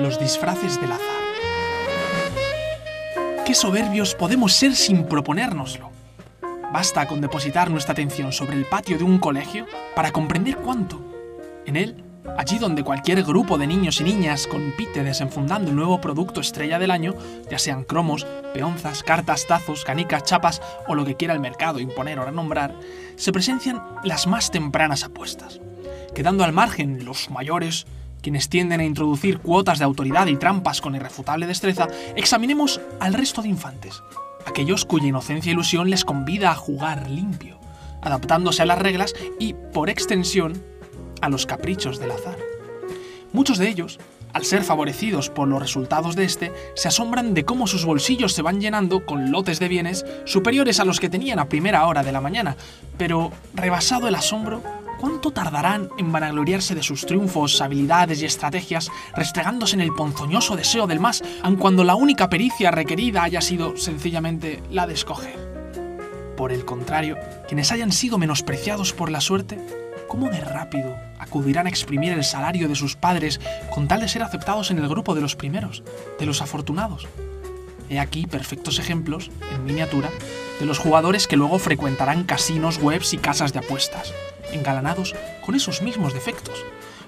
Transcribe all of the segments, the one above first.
Los disfraces del azar. Qué soberbios podemos ser sin proponérnoslo. Basta con depositar nuestra atención sobre el patio de un colegio para comprender cuánto. En él, allí donde cualquier grupo de niños y niñas compite desenfundando un nuevo producto estrella del año, ya sean cromos, peonzas, cartas, tazos, canicas, chapas o lo que quiera el mercado imponer o renombrar, se presencian las más tempranas apuestas, quedando al margen los mayores, quienes tienden a introducir cuotas de autoridad y trampas con irrefutable destreza, examinemos al resto de infantes, aquellos cuya inocencia e ilusión les convida a jugar limpio, adaptándose a las reglas y, por extensión, a los caprichos del azar. Muchos de ellos, al ser favorecidos por los resultados de este, se asombran de cómo sus bolsillos se van llenando con lotes de bienes superiores a los que tenían a primera hora de la mañana, pero rebasado el asombro, ¿Cuánto tardarán en vanagloriarse de sus triunfos, habilidades y estrategias, restregándose en el ponzoñoso deseo del más, aun cuando la única pericia requerida haya sido sencillamente la de escoger? Por el contrario, quienes hayan sido menospreciados por la suerte, ¿cómo de rápido acudirán a exprimir el salario de sus padres con tal de ser aceptados en el grupo de los primeros, de los afortunados? He aquí perfectos ejemplos, en miniatura, de los jugadores que luego frecuentarán casinos, webs y casas de apuestas engalanados con esos mismos defectos?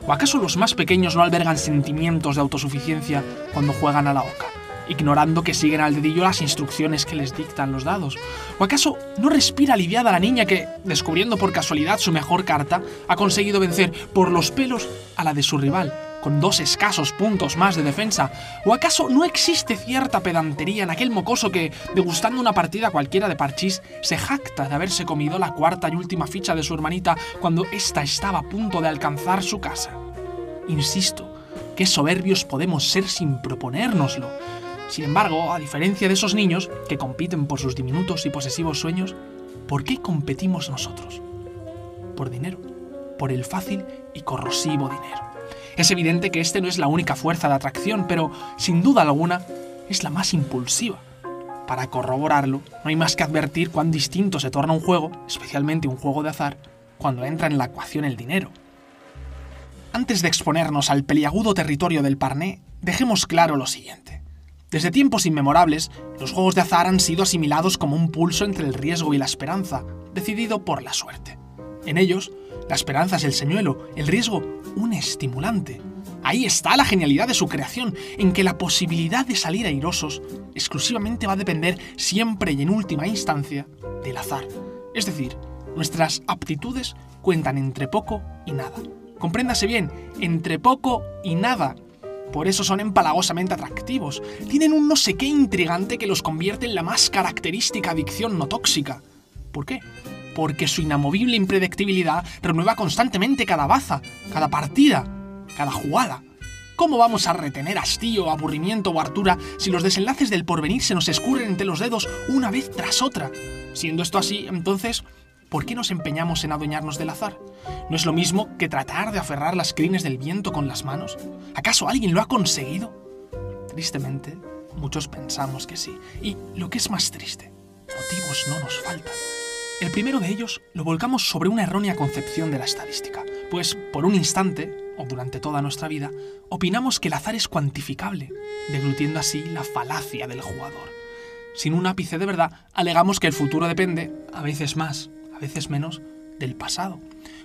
¿O acaso los más pequeños no albergan sentimientos de autosuficiencia cuando juegan a la oca, ignorando que siguen al dedillo las instrucciones que les dictan los dados? ¿O acaso no respira aliviada la niña que, descubriendo por casualidad su mejor carta, ha conseguido vencer por los pelos a la de su rival? Con dos escasos puntos más de defensa? ¿O acaso no existe cierta pedantería en aquel mocoso que, degustando una partida cualquiera de parchís, se jacta de haberse comido la cuarta y última ficha de su hermanita cuando ésta estaba a punto de alcanzar su casa? Insisto, qué soberbios podemos ser sin proponérnoslo. Sin embargo, a diferencia de esos niños que compiten por sus diminutos y posesivos sueños, ¿por qué competimos nosotros? Por dinero, por el fácil y corrosivo dinero. Es evidente que este no es la única fuerza de atracción, pero sin duda alguna es la más impulsiva. Para corroborarlo, no hay más que advertir cuán distinto se torna un juego, especialmente un juego de azar, cuando entra en la ecuación el dinero. Antes de exponernos al peliagudo territorio del parné, dejemos claro lo siguiente. Desde tiempos inmemorables, los juegos de azar han sido asimilados como un pulso entre el riesgo y la esperanza, decidido por la suerte. En ellos, la esperanza es el señuelo, el riesgo un estimulante. Ahí está la genialidad de su creación, en que la posibilidad de salir airosos exclusivamente va a depender siempre y en última instancia del azar. Es decir, nuestras aptitudes cuentan entre poco y nada. Compréndase bien, entre poco y nada. Por eso son empalagosamente atractivos. Tienen un no sé qué intrigante que los convierte en la más característica adicción no tóxica. ¿Por qué? Porque su inamovible impredictibilidad renueva constantemente cada baza, cada partida, cada jugada. ¿Cómo vamos a retener hastío, aburrimiento o hartura si los desenlaces del porvenir se nos escurren entre los dedos una vez tras otra? Siendo esto así, entonces, ¿por qué nos empeñamos en adueñarnos del azar? ¿No es lo mismo que tratar de aferrar las crines del viento con las manos? ¿Acaso alguien lo ha conseguido? Tristemente, muchos pensamos que sí. Y lo que es más triste, motivos no nos faltan. El primero de ellos lo volcamos sobre una errónea concepción de la estadística, pues por un instante, o durante toda nuestra vida, opinamos que el azar es cuantificable, deglutiendo así la falacia del jugador. Sin un ápice de verdad, alegamos que el futuro depende, a veces más, a veces menos, del pasado,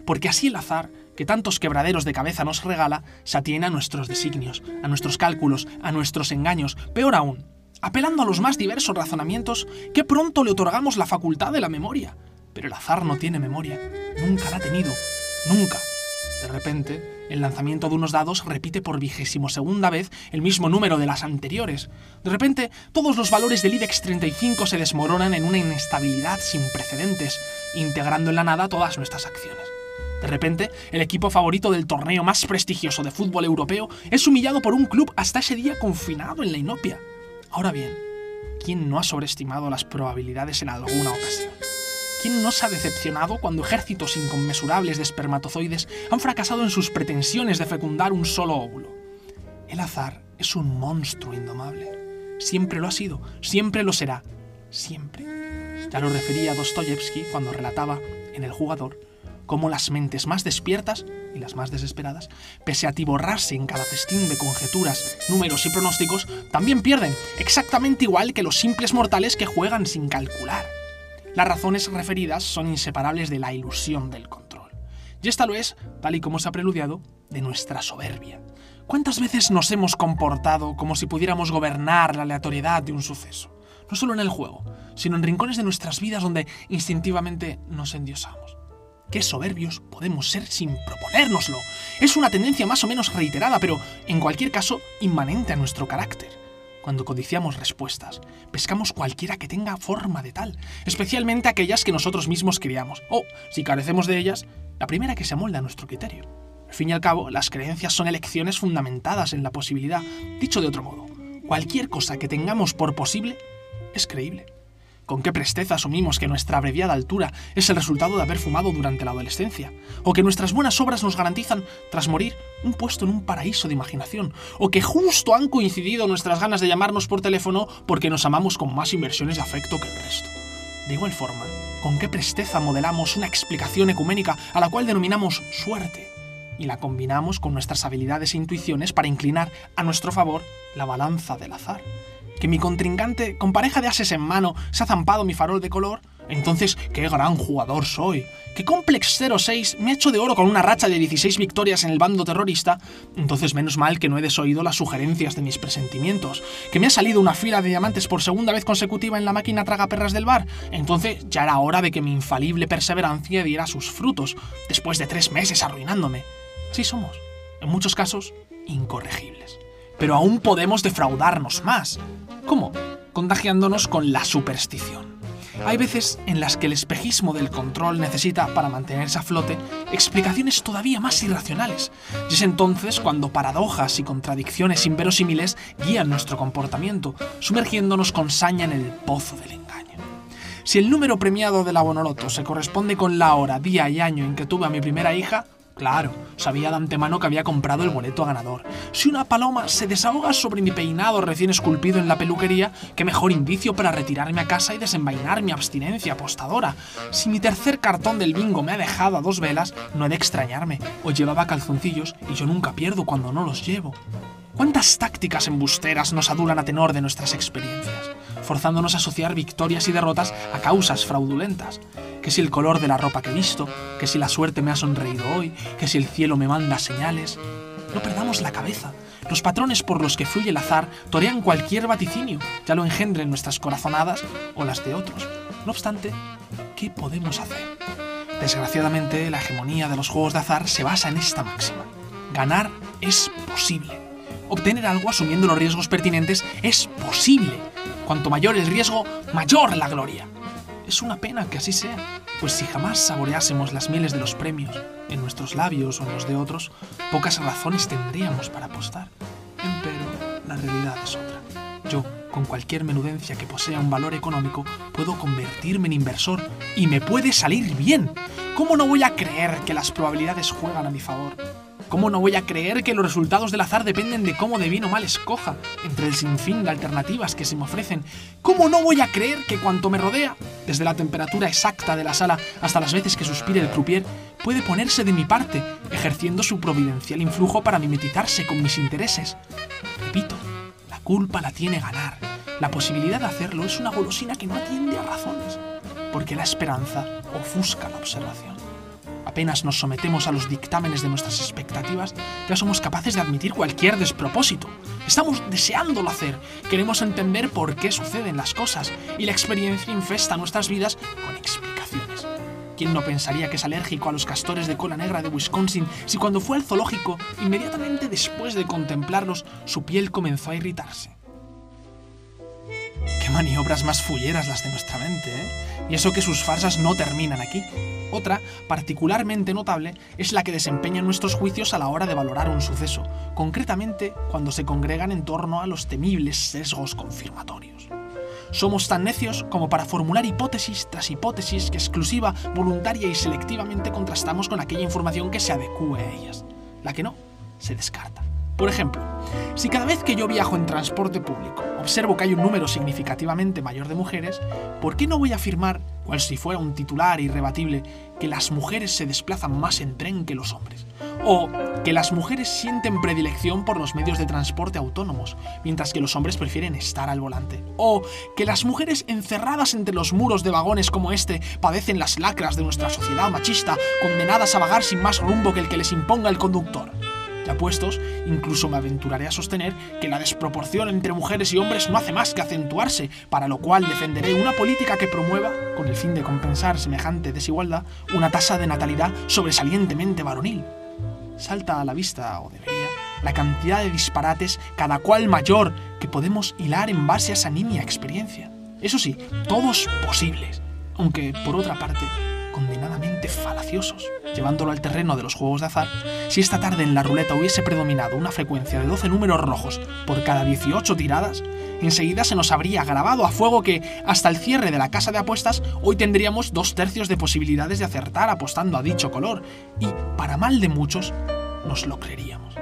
porque así el azar, que tantos quebraderos de cabeza nos regala, se atiene a nuestros designios, a nuestros cálculos, a nuestros engaños, peor aún, apelando a los más diversos razonamientos, que pronto le otorgamos la facultad de la memoria. Pero el azar no tiene memoria, nunca la ha tenido, nunca. De repente, el lanzamiento de unos dados repite por vigésimo segunda vez el mismo número de las anteriores. De repente, todos los valores del IBEX 35 se desmoronan en una inestabilidad sin precedentes, integrando en la nada todas nuestras acciones. De repente, el equipo favorito del torneo más prestigioso de fútbol europeo es humillado por un club hasta ese día confinado en la inopia. Ahora bien, ¿quién no ha sobreestimado las probabilidades en alguna ocasión? ¿Quién no se ha decepcionado cuando ejércitos inconmensurables de espermatozoides han fracasado en sus pretensiones de fecundar un solo óvulo? El azar es un monstruo indomable. Siempre lo ha sido, siempre lo será, siempre. Ya lo refería Dostoyevsky cuando relataba, en El jugador, cómo las mentes más despiertas y las más desesperadas, pese a tiborrarse en cada festín de conjeturas, números y pronósticos, también pierden, exactamente igual que los simples mortales que juegan sin calcular. Las razones referidas son inseparables de la ilusión del control. Y esta lo es, tal y como se ha preludiado, de nuestra soberbia. ¿Cuántas veces nos hemos comportado como si pudiéramos gobernar la aleatoriedad de un suceso? No solo en el juego, sino en rincones de nuestras vidas donde instintivamente nos endiosamos. Soberbios podemos ser sin proponérnoslo. Es una tendencia más o menos reiterada, pero en cualquier caso inmanente a nuestro carácter. Cuando codiciamos respuestas, pescamos cualquiera que tenga forma de tal, especialmente aquellas que nosotros mismos criamos, o, si carecemos de ellas, la primera que se amolda a nuestro criterio. Al fin y al cabo, las creencias son elecciones fundamentadas en la posibilidad. Dicho de otro modo, cualquier cosa que tengamos por posible es creíble. ¿Con qué presteza asumimos que nuestra abreviada altura es el resultado de haber fumado durante la adolescencia? ¿O que nuestras buenas obras nos garantizan, tras morir, un puesto en un paraíso de imaginación? ¿O que justo han coincidido nuestras ganas de llamarnos por teléfono porque nos amamos con más inversiones de afecto que el resto? De igual forma, ¿con qué presteza modelamos una explicación ecuménica a la cual denominamos suerte? Y la combinamos con nuestras habilidades e intuiciones para inclinar a nuestro favor la balanza del azar que mi contrincante, con pareja de ases en mano, se ha zampado mi farol de color, entonces qué gran jugador soy. Que Complex 06 me ha hecho de oro con una racha de 16 victorias en el bando terrorista, entonces menos mal que no he desoído las sugerencias de mis presentimientos. Que me ha salido una fila de diamantes por segunda vez consecutiva en la máquina tragaperras del bar, entonces ya era hora de que mi infalible perseverancia diera sus frutos, después de tres meses arruinándome. Así somos, en muchos casos, incorregibles. Pero aún podemos defraudarnos más. ¿Cómo? Contagiándonos con la superstición. Hay veces en las que el espejismo del control necesita, para mantenerse a flote, explicaciones todavía más irracionales. Y es entonces cuando paradojas y contradicciones inverosímiles guían nuestro comportamiento, sumergiéndonos con saña en el pozo del engaño. Si el número premiado de la Bonoloto se corresponde con la hora, día y año en que tuve a mi primera hija, Claro, sabía de antemano que había comprado el boleto ganador. Si una paloma se desahoga sobre mi peinado recién esculpido en la peluquería, qué mejor indicio para retirarme a casa y desenvainar mi abstinencia apostadora. Si mi tercer cartón del bingo me ha dejado a dos velas, no he de extrañarme, o llevaba calzoncillos y yo nunca pierdo cuando no los llevo. ¿Cuántas tácticas embusteras nos adulan a tenor de nuestras experiencias, forzándonos a asociar victorias y derrotas a causas fraudulentas? que si el color de la ropa que he visto, que si la suerte me ha sonreído hoy, que si el cielo me manda señales. No perdamos la cabeza. Los patrones por los que fluye el azar torean cualquier vaticinio, ya lo engendren nuestras corazonadas o las de otros. No obstante, ¿qué podemos hacer? Desgraciadamente, la hegemonía de los juegos de azar se basa en esta máxima. Ganar es posible. Obtener algo asumiendo los riesgos pertinentes es posible. Cuanto mayor el riesgo, mayor la gloria. Es una pena que así sea, pues si jamás saboreásemos las mieles de los premios, en nuestros labios o en los de otros, pocas razones tendríamos para apostar. Pero la realidad es otra. Yo, con cualquier menudencia que posea un valor económico, puedo convertirme en inversor y me puede salir bien. ¿Cómo no voy a creer que las probabilidades juegan a mi favor? ¿Cómo no voy a creer que los resultados del azar dependen de cómo de bien o mal escoja, entre el sinfín de alternativas que se me ofrecen? ¿Cómo no voy a creer que cuanto me rodea, desde la temperatura exacta de la sala hasta las veces que suspire el croupier, puede ponerse de mi parte, ejerciendo su providencial influjo para mimetizarse con mis intereses? Repito, la culpa la tiene ganar. La posibilidad de hacerlo es una golosina que no atiende a razones, porque la esperanza ofusca la observación apenas nos sometemos a los dictámenes de nuestras expectativas, ya somos capaces de admitir cualquier despropósito. Estamos deseándolo hacer, queremos entender por qué suceden las cosas, y la experiencia infesta nuestras vidas con explicaciones. ¿Quién no pensaría que es alérgico a los castores de cola negra de Wisconsin si cuando fue al zoológico, inmediatamente después de contemplarlos, su piel comenzó a irritarse? Qué maniobras más fulleras las de nuestra mente, ¿eh? Y eso que sus farsas no terminan aquí. Otra, particularmente notable, es la que desempeñan nuestros juicios a la hora de valorar un suceso, concretamente cuando se congregan en torno a los temibles sesgos confirmatorios. Somos tan necios como para formular hipótesis tras hipótesis que exclusiva, voluntaria y selectivamente contrastamos con aquella información que se adecue a ellas. La que no, se descarta. Por ejemplo, si cada vez que yo viajo en transporte público observo que hay un número significativamente mayor de mujeres, ¿por qué no voy a afirmar, cual si fuera un titular irrebatible, que las mujeres se desplazan más en tren que los hombres? O que las mujeres sienten predilección por los medios de transporte autónomos, mientras que los hombres prefieren estar al volante. O que las mujeres encerradas entre los muros de vagones como este padecen las lacras de nuestra sociedad machista, condenadas a vagar sin más rumbo que el que les imponga el conductor. Ya puestos, incluso me aventuraré a sostener que la desproporción entre mujeres y hombres no hace más que acentuarse, para lo cual defenderé una política que promueva, con el fin de compensar semejante desigualdad, una tasa de natalidad sobresalientemente varonil. Salta a la vista, o debería, la cantidad de disparates, cada cual mayor, que podemos hilar en base a esa nimia experiencia. Eso sí, todos posibles, aunque por otra parte Llevándolo al terreno de los juegos de azar, si esta tarde en la ruleta hubiese predominado una frecuencia de 12 números rojos por cada 18 tiradas, enseguida se nos habría grabado a fuego que, hasta el cierre de la casa de apuestas, hoy tendríamos dos tercios de posibilidades de acertar apostando a dicho color, y, para mal de muchos, nos lo creeríamos.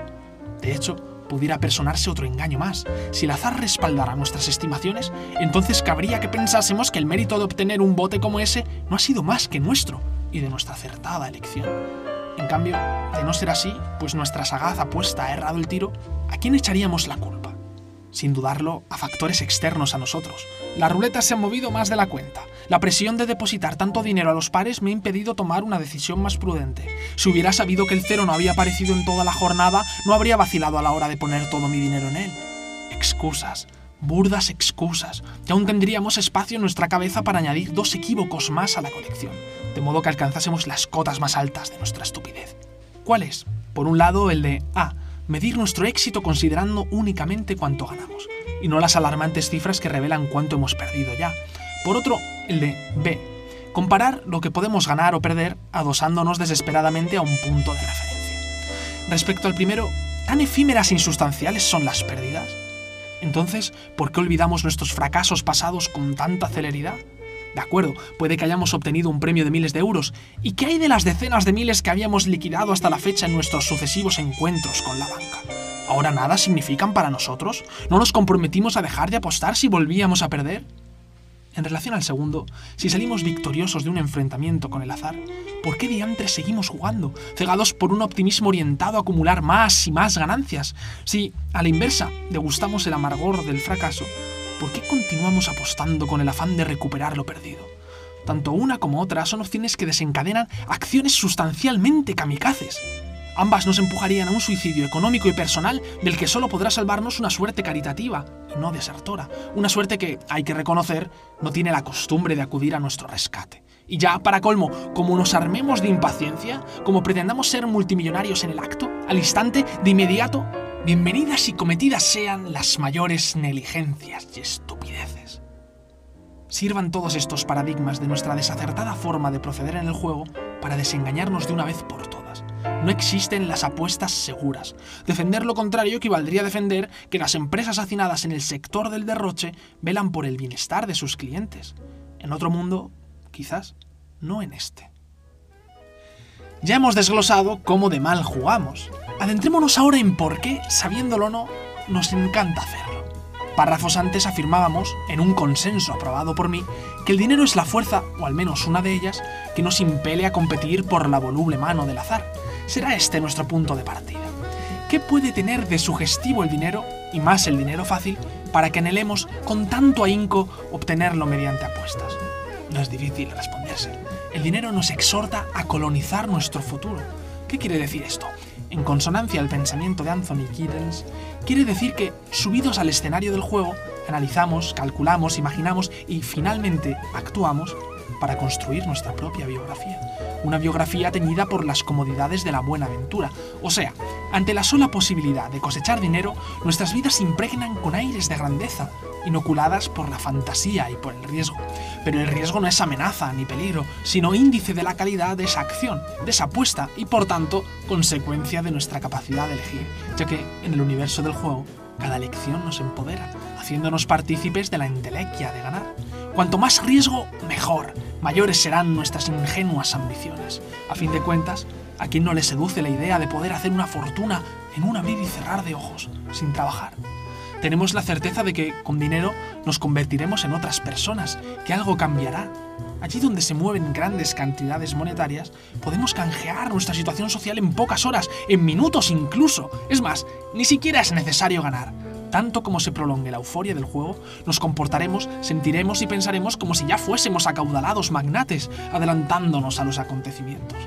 De hecho, pudiera personarse otro engaño más. Si el azar respaldara nuestras estimaciones, entonces cabría que pensásemos que el mérito de obtener un bote como ese no ha sido más que nuestro y de nuestra acertada elección. En cambio, de no ser así, pues nuestra sagaz apuesta ha errado el tiro, ¿a quién echaríamos la culpa? sin dudarlo, a factores externos a nosotros. La ruleta se ha movido más de la cuenta. La presión de depositar tanto dinero a los pares me ha impedido tomar una decisión más prudente. Si hubiera sabido que el cero no había aparecido en toda la jornada, no habría vacilado a la hora de poner todo mi dinero en él. Excusas, burdas excusas, y aún tendríamos espacio en nuestra cabeza para añadir dos equívocos más a la colección, de modo que alcanzásemos las cotas más altas de nuestra estupidez. ¿Cuál es? Por un lado, el de A medir nuestro éxito considerando únicamente cuánto ganamos, y no las alarmantes cifras que revelan cuánto hemos perdido ya. Por otro, el de B, comparar lo que podemos ganar o perder adosándonos desesperadamente a un punto de referencia. Respecto al primero, ¿tan efímeras e insustanciales son las pérdidas? Entonces, ¿por qué olvidamos nuestros fracasos pasados con tanta celeridad? De acuerdo, puede que hayamos obtenido un premio de miles de euros. ¿Y qué hay de las decenas de miles que habíamos liquidado hasta la fecha en nuestros sucesivos encuentros con la banca? ¿Ahora nada significan para nosotros? ¿No nos comprometimos a dejar de apostar si volvíamos a perder? En relación al segundo, si salimos victoriosos de un enfrentamiento con el azar, ¿por qué diantres seguimos jugando, cegados por un optimismo orientado a acumular más y más ganancias? Si, a la inversa, degustamos el amargor del fracaso, ¿por qué continuamos apostando con el afán de recuperar lo perdido? Tanto una como otra son opciones que desencadenan acciones sustancialmente kamikazes. Ambas nos empujarían a un suicidio económico y personal del que solo podrá salvarnos una suerte caritativa y no desertora. Una suerte que, hay que reconocer, no tiene la costumbre de acudir a nuestro rescate. Y ya, para colmo, como nos armemos de impaciencia, como pretendamos ser multimillonarios en el acto, al instante, de inmediato, bienvenidas y cometidas sean las mayores negligencias y estupideces. Sirvan todos estos paradigmas de nuestra desacertada forma de proceder en el juego para desengañarnos de una vez por todas. No existen las apuestas seguras. Defender lo contrario equivaldría a defender que las empresas hacinadas en el sector del derroche velan por el bienestar de sus clientes. En otro mundo, quizás, no en este. Ya hemos desglosado cómo de mal jugamos. Adentrémonos ahora en por qué, sabiéndolo o no, nos encanta hacerlo. Párrafos antes afirmábamos, en un consenso aprobado por mí, que el dinero es la fuerza, o al menos una de ellas, que nos impele a competir por la voluble mano del azar. Será este nuestro punto de partida. ¿Qué puede tener de sugestivo el dinero, y más el dinero fácil, para que anhelemos con tanto ahínco obtenerlo mediante apuestas? No es difícil responderse. El dinero nos exhorta a colonizar nuestro futuro. ¿Qué quiere decir esto? En consonancia al pensamiento de Anthony Giddens, quiere decir que, subidos al escenario del juego, analizamos, calculamos, imaginamos y finalmente actuamos para construir nuestra propia biografía. Una biografía teñida por las comodidades de la buena aventura. O sea, ante la sola posibilidad de cosechar dinero, nuestras vidas se impregnan con aires de grandeza, inoculadas por la fantasía y por el riesgo. Pero el riesgo no es amenaza ni peligro, sino índice de la calidad de esa acción, de esa apuesta y por tanto consecuencia de nuestra capacidad de elegir, ya que en el universo del juego cada elección nos empodera, haciéndonos partícipes de la entelequia de ganar. Cuanto más riesgo, mejor. Mayores serán nuestras ingenuas ambiciones. A fin de cuentas, ¿A quién no le seduce la idea de poder hacer una fortuna en un abrir y cerrar de ojos, sin trabajar? Tenemos la certeza de que con dinero nos convertiremos en otras personas, que algo cambiará. Allí donde se mueven grandes cantidades monetarias, podemos canjear nuestra situación social en pocas horas, en minutos incluso. Es más, ni siquiera es necesario ganar. Tanto como se prolongue la euforia del juego, nos comportaremos, sentiremos y pensaremos como si ya fuésemos acaudalados magnates, adelantándonos a los acontecimientos.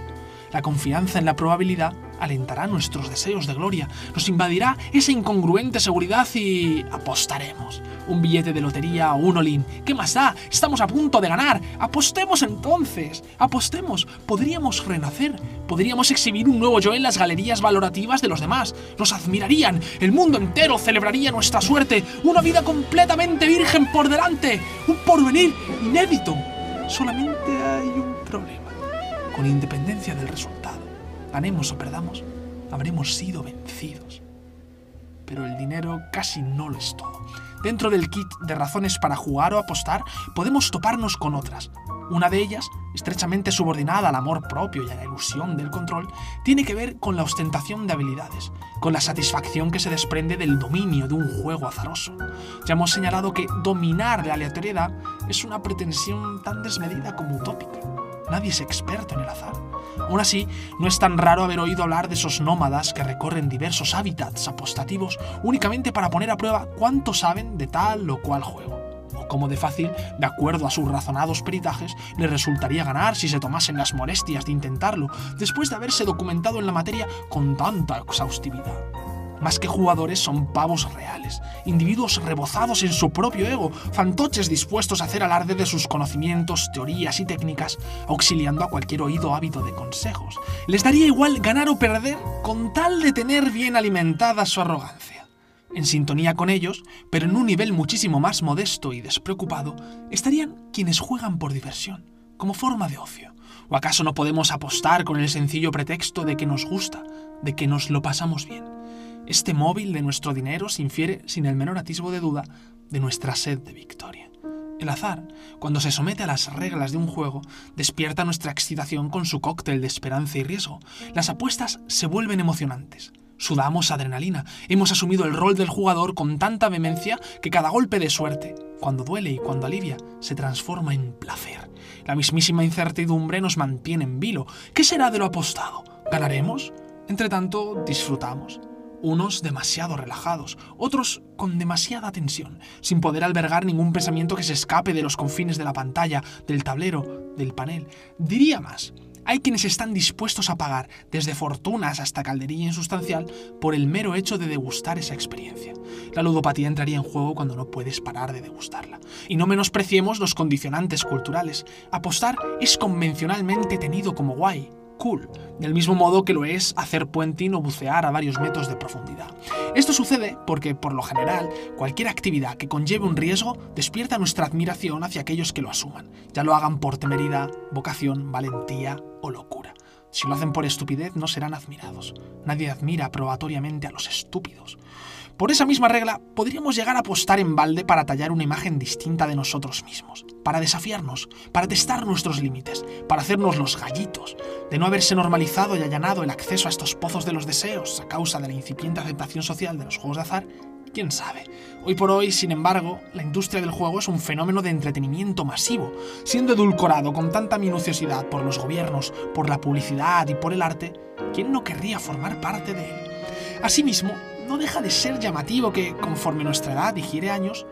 La confianza en la probabilidad alentará nuestros deseos de gloria, nos invadirá esa incongruente seguridad y apostaremos. Un billete de lotería o un olín. ¿Qué más da? Estamos a punto de ganar. Apostemos entonces. Apostemos. Podríamos renacer. Podríamos exhibir un nuevo yo en las galerías valorativas de los demás. Nos admirarían. El mundo entero celebraría nuestra suerte. Una vida completamente virgen por delante. Un porvenir inédito. Solamente hay un problema con independencia del resultado. Ganemos o perdamos, habremos sido vencidos. Pero el dinero casi no lo es todo. Dentro del kit de razones para jugar o apostar, podemos toparnos con otras. Una de ellas, estrechamente subordinada al amor propio y a la ilusión del control, tiene que ver con la ostentación de habilidades, con la satisfacción que se desprende del dominio de un juego azaroso. Ya hemos señalado que dominar la aleatoriedad es una pretensión tan desmedida como utópica. Nadie es experto en el azar. Aún así, no es tan raro haber oído hablar de esos nómadas que recorren diversos hábitats apostativos únicamente para poner a prueba cuánto saben de tal o cual juego. O cómo de fácil, de acuerdo a sus razonados peritajes, les resultaría ganar si se tomasen las molestias de intentarlo, después de haberse documentado en la materia con tanta exhaustividad. Más que jugadores son pavos reales, individuos rebozados en su propio ego, fantoches dispuestos a hacer alarde de sus conocimientos, teorías y técnicas, auxiliando a cualquier oído hábito de consejos. Les daría igual ganar o perder con tal de tener bien alimentada su arrogancia. En sintonía con ellos, pero en un nivel muchísimo más modesto y despreocupado, estarían quienes juegan por diversión, como forma de ocio. ¿O acaso no podemos apostar con el sencillo pretexto de que nos gusta, de que nos lo pasamos bien? Este móvil de nuestro dinero se infiere sin el menor atisbo de duda de nuestra sed de victoria. El azar, cuando se somete a las reglas de un juego, despierta nuestra excitación con su cóctel de esperanza y riesgo. Las apuestas se vuelven emocionantes. Sudamos adrenalina. Hemos asumido el rol del jugador con tanta vehemencia que cada golpe de suerte, cuando duele y cuando alivia, se transforma en placer. La mismísima incertidumbre nos mantiene en vilo. ¿Qué será de lo apostado? ¿Ganaremos? Entre tanto, disfrutamos unos demasiado relajados, otros con demasiada tensión, sin poder albergar ningún pensamiento que se escape de los confines de la pantalla, del tablero, del panel. Diría más, hay quienes están dispuestos a pagar, desde fortunas hasta calderilla insustancial, por el mero hecho de degustar esa experiencia. La ludopatía entraría en juego cuando no puedes parar de degustarla. Y no menospreciemos los condicionantes culturales. Apostar es convencionalmente tenido como guay, cool, del mismo modo que lo es hacer puenting o bucear a varios metros de profundidad. Esto sucede porque, por lo general, cualquier actividad que conlleve un riesgo despierta nuestra admiración hacia aquellos que lo asuman, ya lo hagan por temeridad, vocación, valentía o locura. Si lo hacen por estupidez, no serán admirados. Nadie admira probatoriamente a los estúpidos. Por esa misma regla, podríamos llegar a apostar en balde para tallar una imagen distinta de nosotros mismos, para desafiarnos, para testar nuestros límites, para hacernos los gallitos, de no haberse normalizado y allanado el acceso a estos pozos de los deseos a causa de la incipiente aceptación social de los juegos de azar, quién sabe. Hoy por hoy, sin embargo, la industria del juego es un fenómeno de entretenimiento masivo, siendo edulcorado con tanta minuciosidad por los gobiernos, por la publicidad y por el arte, ¿quién no querría formar parte de él? Asimismo, no deja de ser llamativo que, conforme nuestra edad digiere años,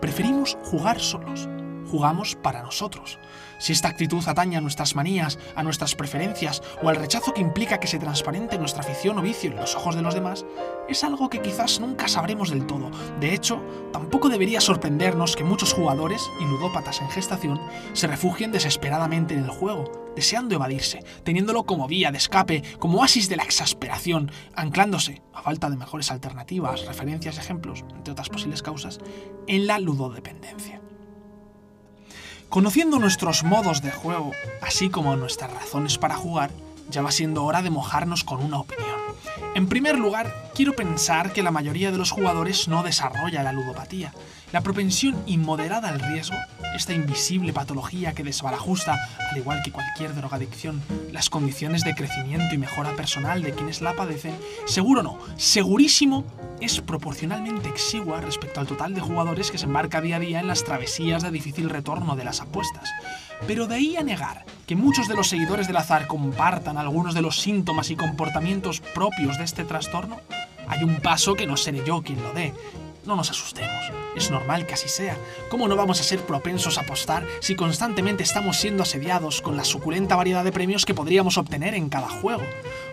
preferimos jugar solos. Jugamos para nosotros. Si esta actitud atañe a nuestras manías, a nuestras preferencias o al rechazo que implica que se transparente nuestra afición o vicio en los ojos de los demás, es algo que quizás nunca sabremos del todo. De hecho, tampoco debería sorprendernos que muchos jugadores y ludópatas en gestación se refugien desesperadamente en el juego, deseando evadirse, teniéndolo como vía de escape, como oasis de la exasperación, anclándose, a falta de mejores alternativas, referencias ejemplos, entre otras posibles causas, en la ludodependencia. Conociendo nuestros modos de juego, así como nuestras razones para jugar, ya va siendo hora de mojarnos con una opinión. En primer lugar, quiero pensar que la mayoría de los jugadores no desarrolla la ludopatía. La propensión inmoderada al riesgo, esta invisible patología que desbarajusta, al igual que cualquier drogadicción, las condiciones de crecimiento y mejora personal de quienes la padecen, seguro no, segurísimo, es proporcionalmente exigua respecto al total de jugadores que se embarca día a día en las travesías de difícil retorno de las apuestas. Pero de ahí a negar que muchos de los seguidores del azar compartan algunos de los síntomas y comportamientos propios de este trastorno, hay un paso que no seré yo quien lo dé. No nos asustemos, es normal que así sea. ¿Cómo no vamos a ser propensos a apostar si constantemente estamos siendo asediados con la suculenta variedad de premios que podríamos obtener en cada juego?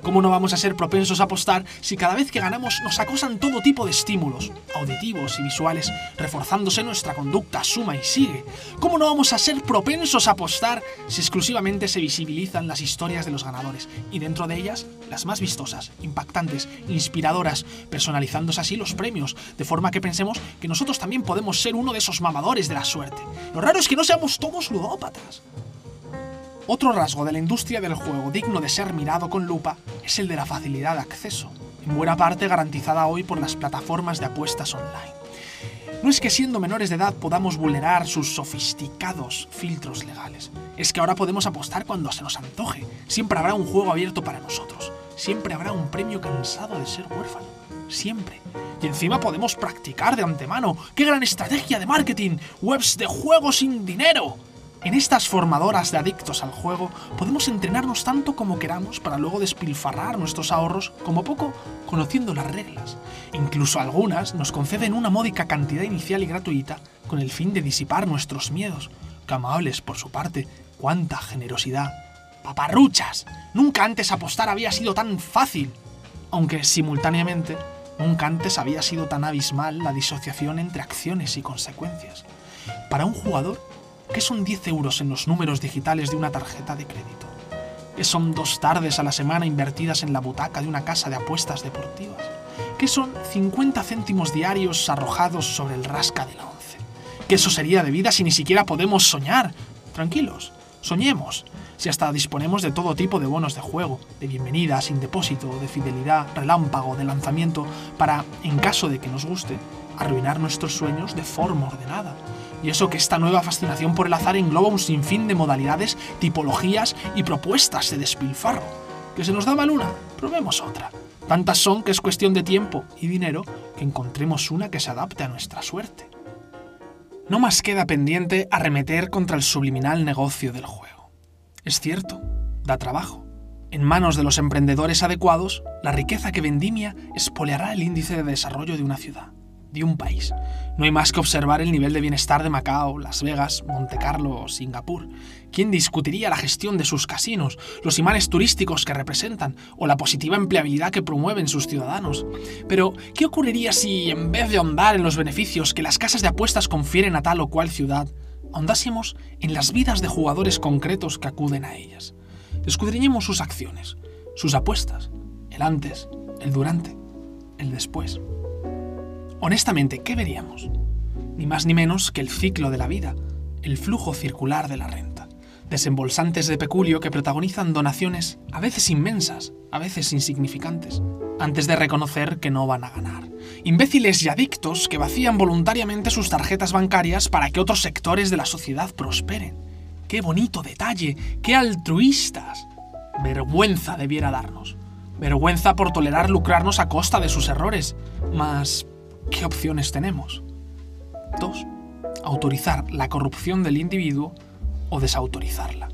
¿Cómo no vamos a ser propensos a apostar si cada vez que ganamos nos acosan todo tipo de estímulos, auditivos y visuales, reforzándose nuestra conducta suma y sigue? ¿Cómo no vamos a ser propensos a apostar si exclusivamente se visibilizan las historias de los ganadores y dentro de ellas las más vistosas, impactantes, inspiradoras, personalizándose así los premios, de forma que pensemos que nosotros también podemos ser uno de esos mamadores de la suerte? Lo raro es que no seamos todos ludópatas. Otro rasgo de la industria del juego digno de ser mirado con lupa es el de la facilidad de acceso, en buena parte garantizada hoy por las plataformas de apuestas online. No es que siendo menores de edad podamos vulnerar sus sofisticados filtros legales, es que ahora podemos apostar cuando se nos antoje, siempre habrá un juego abierto para nosotros, siempre habrá un premio cansado de ser huérfano, siempre. Y encima podemos practicar de antemano. ¡Qué gran estrategia de marketing! ¡Webs de juego sin dinero! En estas formadoras de adictos al juego podemos entrenarnos tanto como queramos para luego despilfarrar nuestros ahorros como poco conociendo las reglas. Incluso algunas nos conceden una módica cantidad inicial y gratuita con el fin de disipar nuestros miedos. ¡Qué amables por su parte! ¡Cuánta generosidad! ¡Paparruchas! Nunca antes apostar había sido tan fácil. Aunque simultáneamente, nunca antes había sido tan abismal la disociación entre acciones y consecuencias. Para un jugador, ¿Qué son 10 euros en los números digitales de una tarjeta de crédito? ¿Qué son dos tardes a la semana invertidas en la butaca de una casa de apuestas deportivas? ¿Qué son 50 céntimos diarios arrojados sobre el rasca de la once? ¿Qué eso sería de vida si ni siquiera podemos soñar? Tranquilos, soñemos. Si hasta disponemos de todo tipo de bonos de juego, de bienvenida, sin depósito, de fidelidad, relámpago, de lanzamiento, para, en caso de que nos guste, arruinar nuestros sueños de forma ordenada y eso que esta nueva fascinación por el azar engloba un sinfín de modalidades, tipologías y propuestas de despilfarro. ¿Que se nos da mal una? Probemos otra. Tantas son que es cuestión de tiempo y dinero que encontremos una que se adapte a nuestra suerte. No más queda pendiente arremeter contra el subliminal negocio del juego. Es cierto, da trabajo. En manos de los emprendedores adecuados, la riqueza que vendimia espoleará el índice de desarrollo de una ciudad de un país. No hay más que observar el nivel de bienestar de Macao, Las Vegas, Monte Carlo o Singapur. ¿Quién discutiría la gestión de sus casinos, los imanes turísticos que representan o la positiva empleabilidad que promueven sus ciudadanos? Pero, ¿qué ocurriría si, en vez de ahondar en los beneficios que las casas de apuestas confieren a tal o cual ciudad, ahondásemos en las vidas de jugadores concretos que acuden a ellas? Escudriñemos sus acciones, sus apuestas, el antes, el durante, el después. Honestamente, ¿qué veríamos? Ni más ni menos que el ciclo de la vida, el flujo circular de la renta. Desembolsantes de peculio que protagonizan donaciones, a veces inmensas, a veces insignificantes, antes de reconocer que no van a ganar. Imbéciles y adictos que vacían voluntariamente sus tarjetas bancarias para que otros sectores de la sociedad prosperen. ¡Qué bonito detalle! ¡Qué altruistas! Vergüenza debiera darnos. Vergüenza por tolerar lucrarnos a costa de sus errores. Mas, ¿qué opciones tenemos? Dos, autorizar la corrupción del individuo o desautorizarla.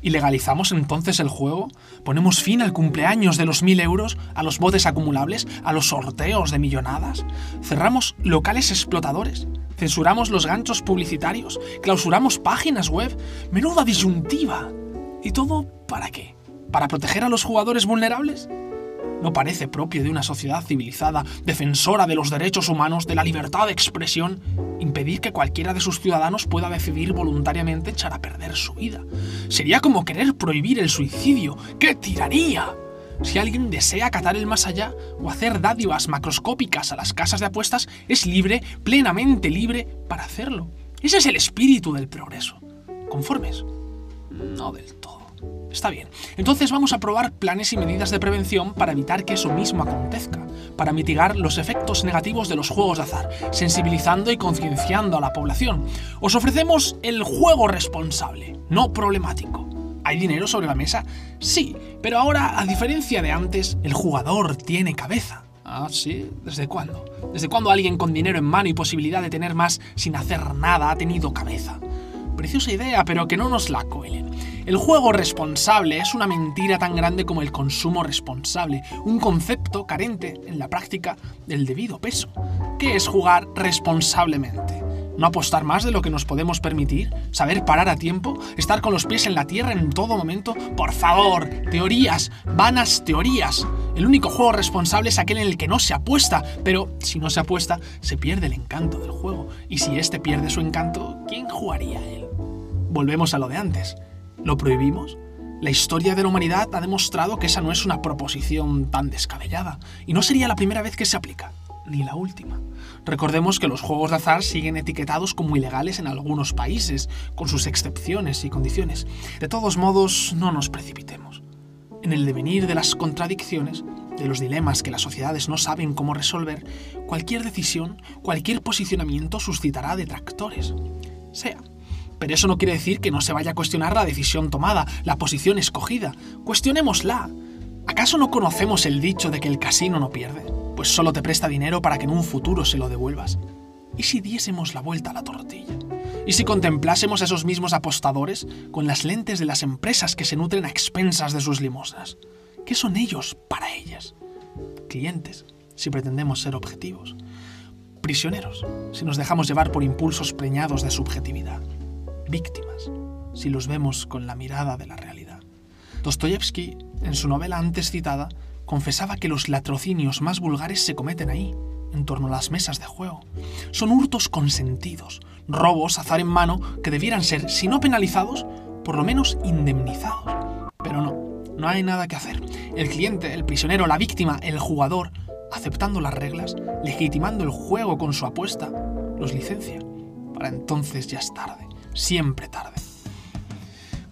¿Y legalizamos entonces el juego? ¿Ponemos fin al cumpleaños de los mil euros, a los botes acumulables, a los sorteos de millonadas? ¿Cerramos locales explotadores? ¿Censuramos los ganchos publicitarios? ¿Clausuramos páginas web? Menuda disyuntiva. ¿Y todo para qué? ¿Para proteger a los jugadores vulnerables? No parece propio de una sociedad civilizada, defensora de los derechos humanos, de la libertad de expresión, impedir que cualquiera de sus ciudadanos pueda decidir voluntariamente echar a perder su vida. Sería como querer prohibir el suicidio. ¡Qué tiranía! Si alguien desea acatar el más allá o hacer dádivas macroscópicas a las casas de apuestas, es libre, plenamente libre, para hacerlo. Ese es el espíritu del progreso. ¿Conformes? No del todo. Está bien. Entonces vamos a probar planes y medidas de prevención para evitar que eso mismo acontezca, para mitigar los efectos negativos de los juegos de azar, sensibilizando y concienciando a la población. Os ofrecemos el juego responsable, no problemático. ¿Hay dinero sobre la mesa? Sí, pero ahora, a diferencia de antes, el jugador tiene cabeza. Ah, sí, ¿desde cuándo? ¿Desde cuándo alguien con dinero en mano y posibilidad de tener más sin hacer nada ha tenido cabeza? Preciosa idea, pero que no nos la cuelen. El juego responsable es una mentira tan grande como el consumo responsable, un concepto carente en la práctica del debido peso. ¿Qué es jugar responsablemente? no apostar más de lo que nos podemos permitir, saber parar a tiempo, estar con los pies en la tierra en todo momento. Por favor, teorías, vanas teorías. El único juego responsable es aquel en el que no se apuesta, pero si no se apuesta, se pierde el encanto del juego. Y si éste pierde su encanto, ¿quién jugaría a él? Volvemos a lo de antes. ¿Lo prohibimos? La historia de la humanidad ha demostrado que esa no es una proposición tan descabellada, y no sería la primera vez que se aplica ni la última. Recordemos que los juegos de azar siguen etiquetados como ilegales en algunos países, con sus excepciones y condiciones. De todos modos, no nos precipitemos. En el devenir de las contradicciones, de los dilemas que las sociedades no saben cómo resolver, cualquier decisión, cualquier posicionamiento suscitará detractores. Sea. Pero eso no quiere decir que no se vaya a cuestionar la decisión tomada, la posición escogida. Cuestionémosla. ¿Acaso no conocemos el dicho de que el casino no pierde? pues solo te presta dinero para que en un futuro se lo devuelvas. ¿Y si diésemos la vuelta a la tortilla? ¿Y si contemplásemos a esos mismos apostadores con las lentes de las empresas que se nutren a expensas de sus limosnas? ¿Qué son ellos para ellas? Clientes, si pretendemos ser objetivos. Prisioneros, si nos dejamos llevar por impulsos preñados de subjetividad. Víctimas, si los vemos con la mirada de la realidad. Dostoyevsky, en su novela antes citada, confesaba que los latrocinios más vulgares se cometen ahí, en torno a las mesas de juego. Son hurtos consentidos, robos azar en mano que debieran ser, si no penalizados, por lo menos indemnizados. Pero no, no hay nada que hacer. El cliente, el prisionero, la víctima, el jugador, aceptando las reglas, legitimando el juego con su apuesta, los licencia. Para entonces ya es tarde, siempre tarde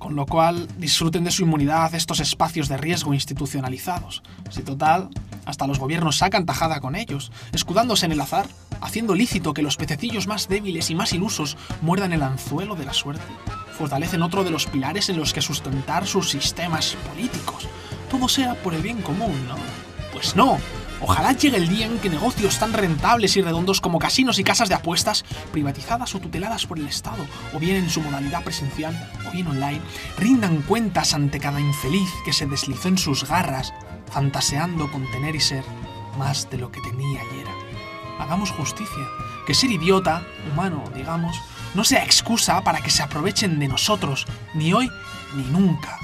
con lo cual disfruten de su inmunidad estos espacios de riesgo institucionalizados. Si total, hasta los gobiernos sacan tajada con ellos, escudándose en el azar, haciendo lícito que los pececillos más débiles y más ilusos muerdan el anzuelo de la suerte, fortalecen otro de los pilares en los que sustentar sus sistemas políticos. Todo sea por el bien común, ¿no? Pues no, Ojalá llegue el día en que negocios tan rentables y redondos como casinos y casas de apuestas, privatizadas o tuteladas por el Estado, o bien en su modalidad presencial o bien online, rindan cuentas ante cada infeliz que se deslizó en sus garras, fantaseando con tener y ser más de lo que tenía y era. Hagamos justicia, que ser idiota, humano, digamos, no sea excusa para que se aprovechen de nosotros, ni hoy ni nunca.